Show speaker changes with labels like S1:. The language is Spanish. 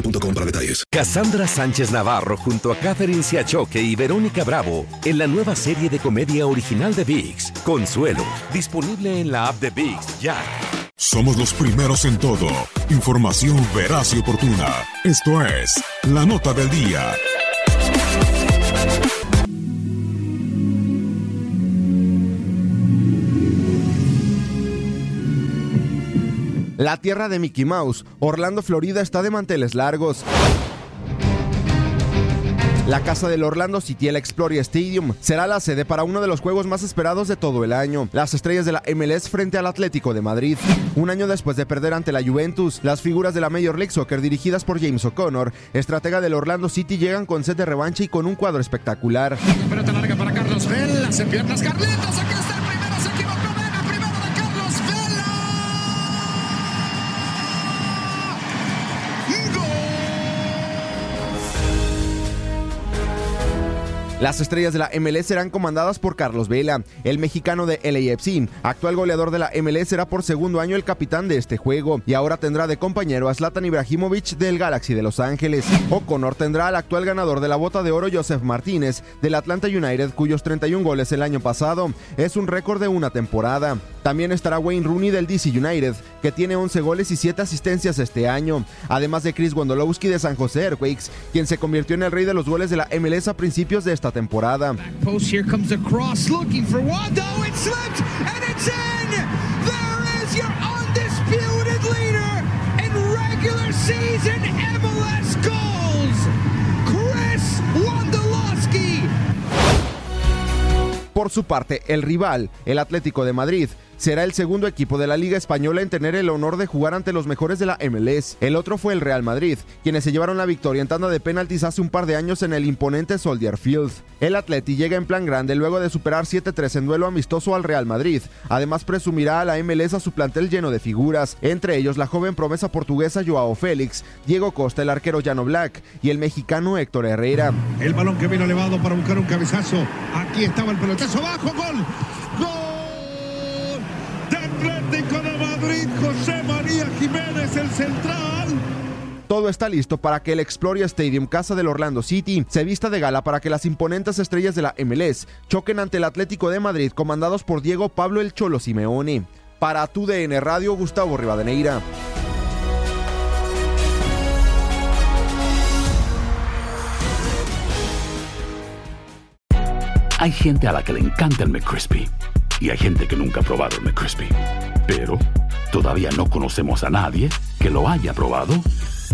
S1: boostmobile.com para detalles.
S2: Cassandra Sánchez Navarro junto a Catherine Siachoque y Verónica Bravo en la nueva serie de comedia original de VIX, Consuelo, disponible en la app de VIX ya.
S3: Somos los primeros en todo. Información veraz y oportuna. Esto es La Nota del Día.
S4: La tierra de Mickey Mouse, Orlando, Florida, está de manteles largos. La casa del Orlando City, el Exploria Stadium, será la sede para uno de los juegos más esperados de todo el año. Las estrellas de la MLS frente al Atlético de Madrid. Un año después de perder ante la Juventus, las figuras de la Major League Soccer dirigidas por James O'Connor, estratega del Orlando City, llegan con sed de revancha y con un cuadro espectacular.
S5: Larga para Carlos Vela, se piernas Carlitos, aquí
S4: Las estrellas de la MLS serán comandadas por Carlos Vela, el mexicano de LAFC. Actual goleador de la MLS será por segundo año el capitán de este juego y ahora tendrá de compañero a Zlatan Ibrahimovic del Galaxy de Los Ángeles. O'Connor tendrá al actual ganador de la bota de oro Joseph Martínez del Atlanta United cuyos 31 goles el año pasado es un récord de una temporada. También estará Wayne Rooney del DC United que tiene 11 goles y 7 asistencias este año, además de Chris Wondolowski de San José Earthquakes, quien se convirtió en el rey de los goles de la MLS a principios de esta temporada.
S5: Season MLS goals, Chris Wondolowski.
S4: Por su parte, el rival, el Atlético de Madrid, será el segundo equipo de la Liga Española en tener el honor de jugar ante los mejores de la MLS. El otro fue el Real Madrid, quienes se llevaron la victoria en tanda de penaltis hace un par de años en el imponente Soldier Field. El Atleti llega en plan grande luego de superar 7-3 en duelo amistoso al Real Madrid. Además presumirá a la MLS a su plantel lleno de figuras, entre ellos la joven promesa portuguesa Joao Félix, Diego Costa, el arquero Llano Black y el mexicano Héctor Herrera.
S6: El balón que vino elevado para buscar un cabezazo. Aquí estaba el pelotazo bajo. Gol. Gol
S4: Todo está listo para que el Exploria Stadium, casa del Orlando City, se vista de gala para que las imponentes estrellas de la MLS choquen ante el Atlético de Madrid, comandados por Diego Pablo El Cholo Simeone. Para tu DN Radio, Gustavo Rivadeneira.
S7: Hay gente a la que le encanta el McCrispy y hay gente que nunca ha probado el McCrispy. Pero todavía no conocemos a nadie que lo haya probado